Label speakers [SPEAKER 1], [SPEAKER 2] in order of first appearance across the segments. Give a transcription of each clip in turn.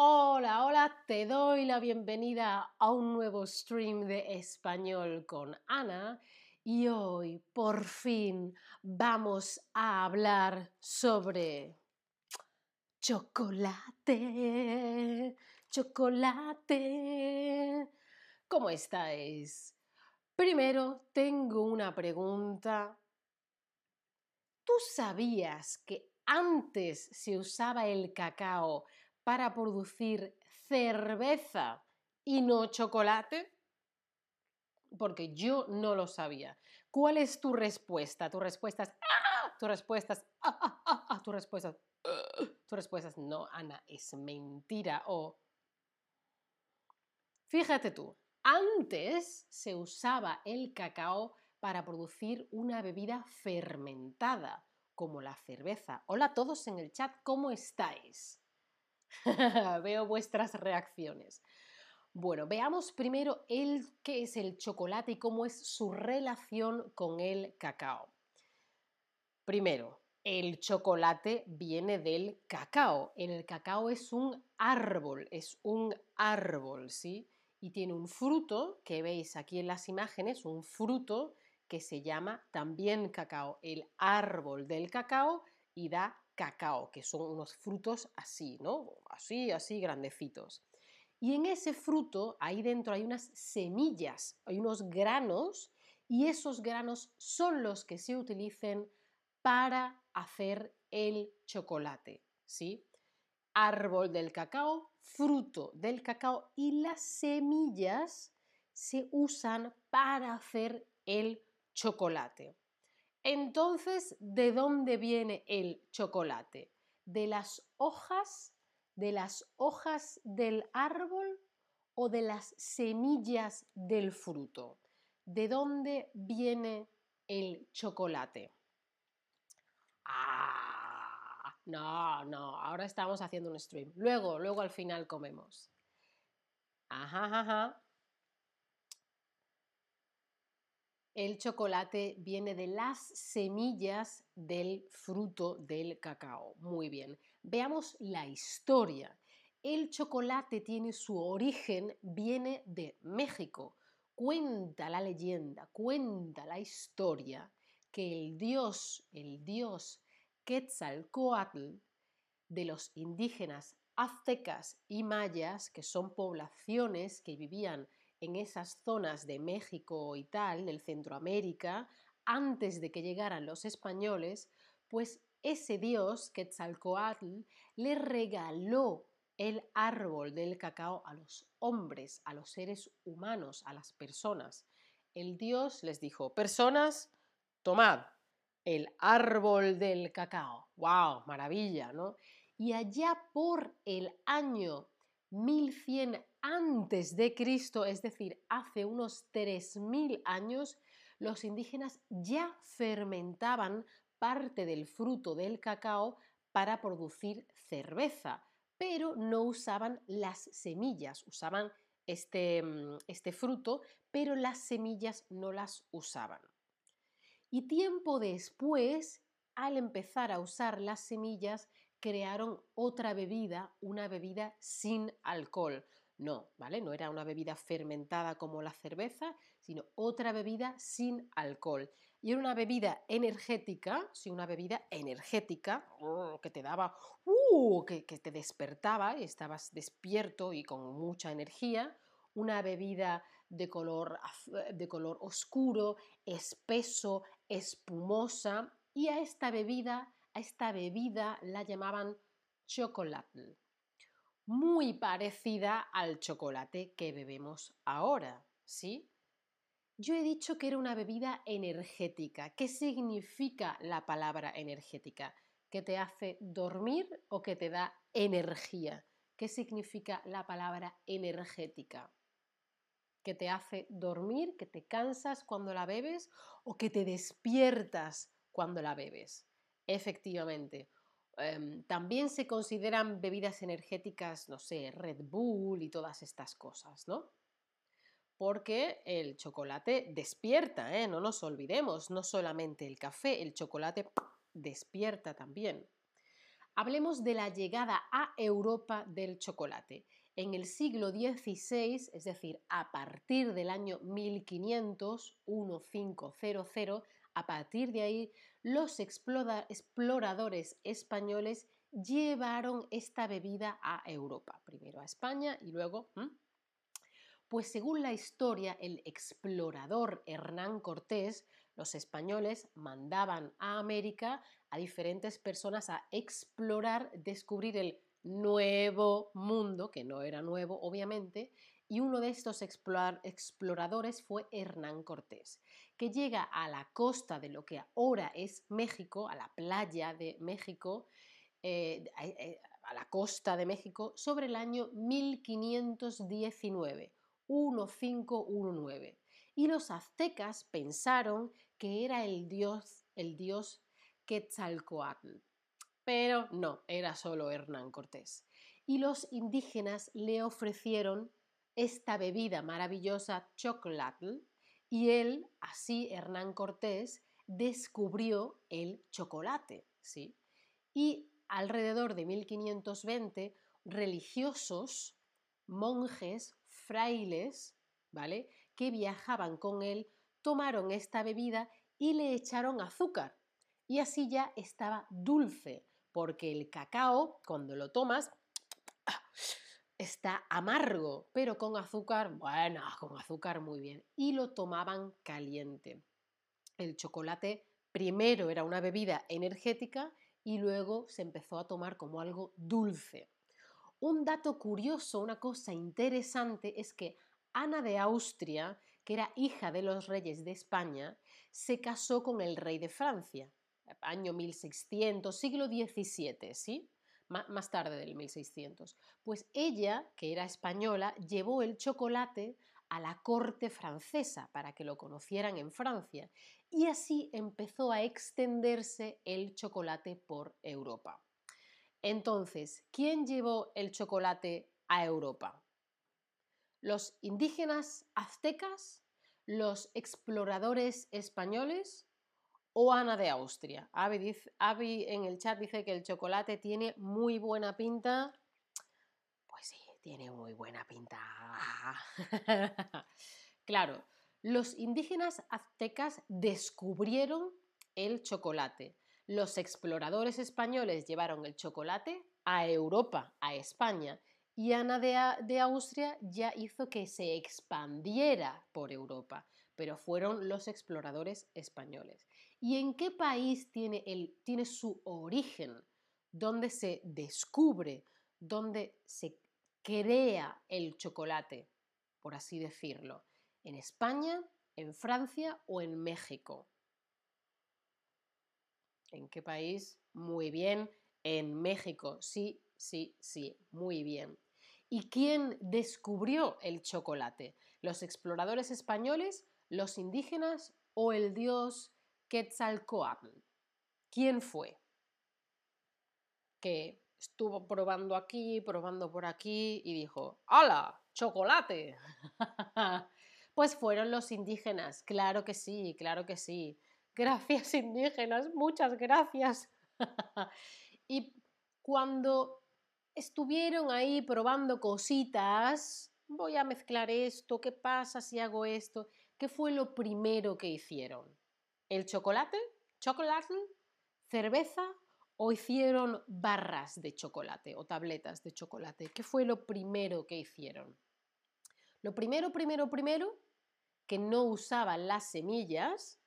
[SPEAKER 1] Hola, hola, te doy la bienvenida a un nuevo stream de español con Ana y hoy por fin vamos a hablar sobre chocolate, chocolate. ¿Cómo estáis? Primero tengo una pregunta. ¿Tú sabías que antes se usaba el cacao para producir cerveza y no chocolate? Porque yo no lo sabía. ¿Cuál es tu respuesta? Tu respuesta es ¡Ah! Tu respuesta es ¡Ah, ah! Tu respuesta es Tu respuesta es no, Ana, es mentira o Fíjate tú, antes se usaba el cacao para producir una bebida fermentada, como la cerveza. Hola a todos en el chat, ¿cómo estáis? Veo vuestras reacciones. Bueno, veamos primero el, qué es el chocolate y cómo es su relación con el cacao. Primero, el chocolate viene del cacao. El cacao es un árbol, es un árbol, ¿sí? Y tiene un fruto que veis aquí en las imágenes, un fruto que se llama también cacao, el árbol del cacao y da cacao, que son unos frutos así, ¿no? Así, así grandecitos. Y en ese fruto, ahí dentro hay unas semillas, hay unos granos, y esos granos son los que se utilicen para hacer el chocolate, ¿sí? Árbol del cacao, fruto del cacao y las semillas se usan para hacer el chocolate. Entonces, ¿de dónde viene el chocolate? ¿De las hojas, de las hojas del árbol o de las semillas del fruto? ¿De dónde viene el chocolate? Ah, no, no, ahora estamos haciendo un stream. Luego, luego al final comemos. Ajá, ajá. El chocolate viene de las semillas del fruto del cacao. Muy bien. Veamos la historia. El chocolate tiene su origen, viene de México. Cuenta la leyenda, cuenta la historia que el dios, el dios Quetzalcoatl de los indígenas aztecas y mayas, que son poblaciones que vivían en esas zonas de México y tal, del Centroamérica, antes de que llegaran los españoles, pues ese dios, Quetzalcoatl, le regaló el árbol del cacao a los hombres, a los seres humanos, a las personas. El dios les dijo, personas, tomad el árbol del cacao. ¡Wow! Maravilla, ¿no? Y allá por el año 1100 antes de Cristo, es decir, hace unos 3.000 años, los indígenas ya fermentaban parte del fruto del cacao para producir cerveza, pero no usaban las semillas, usaban este, mm, este fruto, pero las semillas no las usaban. Y tiempo después, al empezar a usar las semillas, crearon otra bebida, una bebida sin alcohol. No, ¿vale? No era una bebida fermentada como la cerveza, sino otra bebida sin alcohol. Y era una bebida energética, sí, una bebida energética oh, que te daba, uh, que, que te despertaba y estabas despierto y con mucha energía. Una bebida de color, de color oscuro, espeso, espumosa. Y a esta bebida, esta bebida la llamaban chocolate muy parecida al chocolate que bebemos ahora, ¿sí? Yo he dicho que era una bebida energética. ¿Qué significa la palabra energética? ¿Que te hace dormir o que te da energía? ¿Qué significa la palabra energética? ¿Que te hace dormir, que te cansas cuando la bebes o que te despiertas cuando la bebes? Efectivamente, Em, también se consideran bebidas energéticas, no sé, Red Bull y todas estas cosas, ¿no? Porque el chocolate despierta, ¿eh? no nos olvidemos, no solamente el café, el chocolate despierta también. Hablemos de la llegada a Europa del chocolate. En el siglo XVI, es decir, a partir del año 1500, 1500, a partir de ahí, los exploradores españoles llevaron esta bebida a Europa, primero a España y luego... Pues según la historia, el explorador Hernán Cortés, los españoles mandaban a América a diferentes personas a explorar, descubrir el nuevo mundo, que no era nuevo obviamente, y uno de estos exploradores fue Hernán Cortés, que llega a la costa de lo que ahora es México, a la playa de México, eh, eh, a la costa de México, sobre el año 1519 1519. Y los aztecas pensaron que era el dios, el dios Quetzalcoatl. Pero no, era solo Hernán Cortés. Y los indígenas le ofrecieron esta bebida maravillosa, chocolate, y él, así Hernán Cortés, descubrió el chocolate, ¿sí? Y alrededor de 1520, religiosos, monjes, frailes, ¿vale? Que viajaban con él, tomaron esta bebida y le echaron azúcar. Y así ya estaba dulce, porque el cacao, cuando lo tomas, está amargo, pero con azúcar, bueno, con azúcar muy bien. Y lo tomaban caliente. El chocolate primero era una bebida energética y luego se empezó a tomar como algo dulce. Un dato curioso, una cosa interesante es que Ana de Austria, que era hija de los reyes de España, se casó con el rey de Francia, año 1600, siglo XVII, ¿sí? más tarde del 1600. Pues ella, que era española, llevó el chocolate a la corte francesa para que lo conocieran en Francia y así empezó a extenderse el chocolate por Europa. Entonces, ¿quién llevó el chocolate a Europa? ¿Los indígenas aztecas? ¿Los exploradores españoles? ¿O Ana de Austria? Avi, en el chat dice que el chocolate tiene muy buena pinta. Pues sí, tiene muy buena pinta. claro, los indígenas aztecas descubrieron el chocolate los exploradores españoles llevaron el chocolate a Europa, a España, y Ana de, Austria ya hizo que se expandiera por Europa, pero fueron los exploradores españoles. ¿Y en qué país tiene, tiene su origen? ¿Dónde se descubre? ¿Dónde se crea el chocolate? Por así decirlo. ¿En España, en Francia o en México? ¿En qué país? Muy bien. En México. Sí, sí, sí. Muy bien. ¿Y quién descubrió el chocolate? ¿Los exploradores españoles, los indígenas o el dios Quetzalcoatl? ¿Quién fue? Que estuvo probando aquí, probando por aquí y dijo, ¡Hala! ¡Chocolate! pues fueron los indígenas, claro que sí, claro que sí. Gracias indígenas, muchas gracias. y cuando estuvieron ahí probando cositas, voy a mezclar esto, ¿qué pasa si hago esto? ¿Qué fue lo primero que hicieron? ¿El chocolate? ¿Chocolate? ¿Cerveza? ¿O hicieron barras de chocolate o tabletas de chocolate? ¿Qué fue lo primero que hicieron? Lo primero, primero, primero, que no usaban las semillas,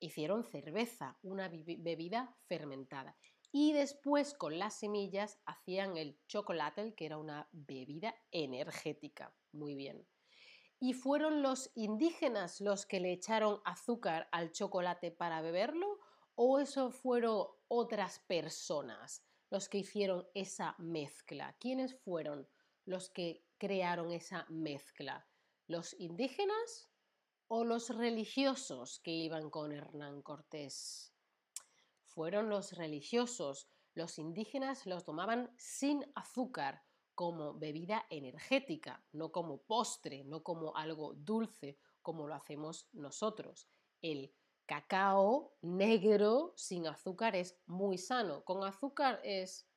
[SPEAKER 1] hicieron cerveza, una bebida fermentada. Y después con las semillas hacían el chocolate, que era una bebida energética. Muy bien. ¿Y fueron los indígenas los que le echaron azúcar al chocolate para beberlo? ¿O eso fueron otras personas los que hicieron esa mezcla? ¿Quiénes fueron los que crearon esa mezcla? ¿Los indígenas o los religiosos que iban con Hernán Cortés. Fueron los religiosos. Los indígenas los tomaban sin azúcar, como bebida energética, no como postre, no como algo dulce, como lo hacemos nosotros. El cacao negro sin azúcar es muy sano. Con azúcar es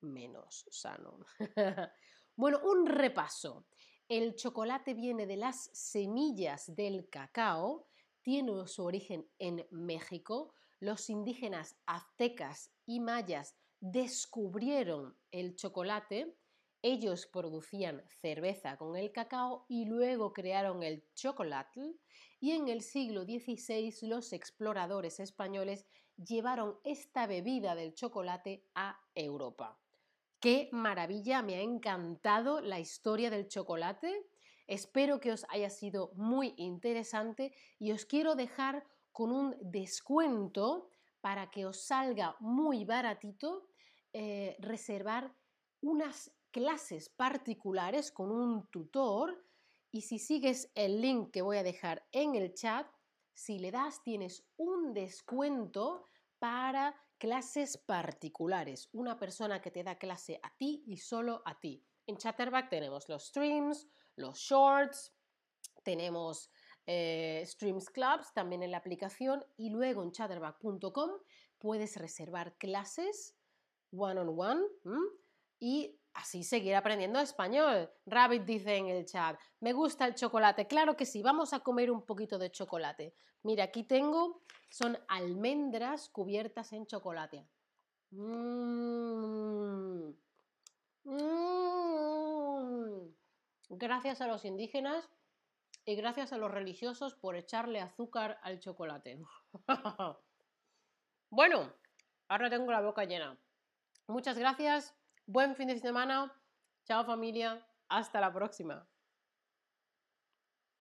[SPEAKER 1] menos sano. bueno, un repaso. El chocolate viene de las semillas del cacao, tiene su origen en México. Los indígenas aztecas y mayas descubrieron el chocolate. Ellos producían cerveza con el cacao y luego crearon el chocolate. Y en el siglo XVI los exploradores españoles llevaron esta bebida del chocolate a Europa. Qué maravilla, me ha encantado la historia del chocolate. Espero que os haya sido muy interesante y os quiero dejar con un descuento para que os salga muy baratito eh, reservar unas clases particulares con un tutor. Y si sigues el link que voy a dejar en el chat, si le das tienes un descuento para clases particulares, una persona que te da clase a ti y solo a ti. En Chatterback tenemos los streams, los shorts, tenemos eh, Streams Clubs también en la aplicación. Y luego en chatterback.com puedes reservar clases one on one y así seguir aprendiendo español. Rabbit dice en el chat, me gusta el chocolate. Claro que sí, vamos a comer un poquito de chocolate. Mira, aquí tengo, son almendras cubiertas en chocolate. Mm. Mm. Gracias a los indígenas y gracias a los religiosos por echarle azúcar al chocolate. bueno, ahora tengo la boca llena. Muchas gracias, buen fin de semana, chao familia, hasta la próxima.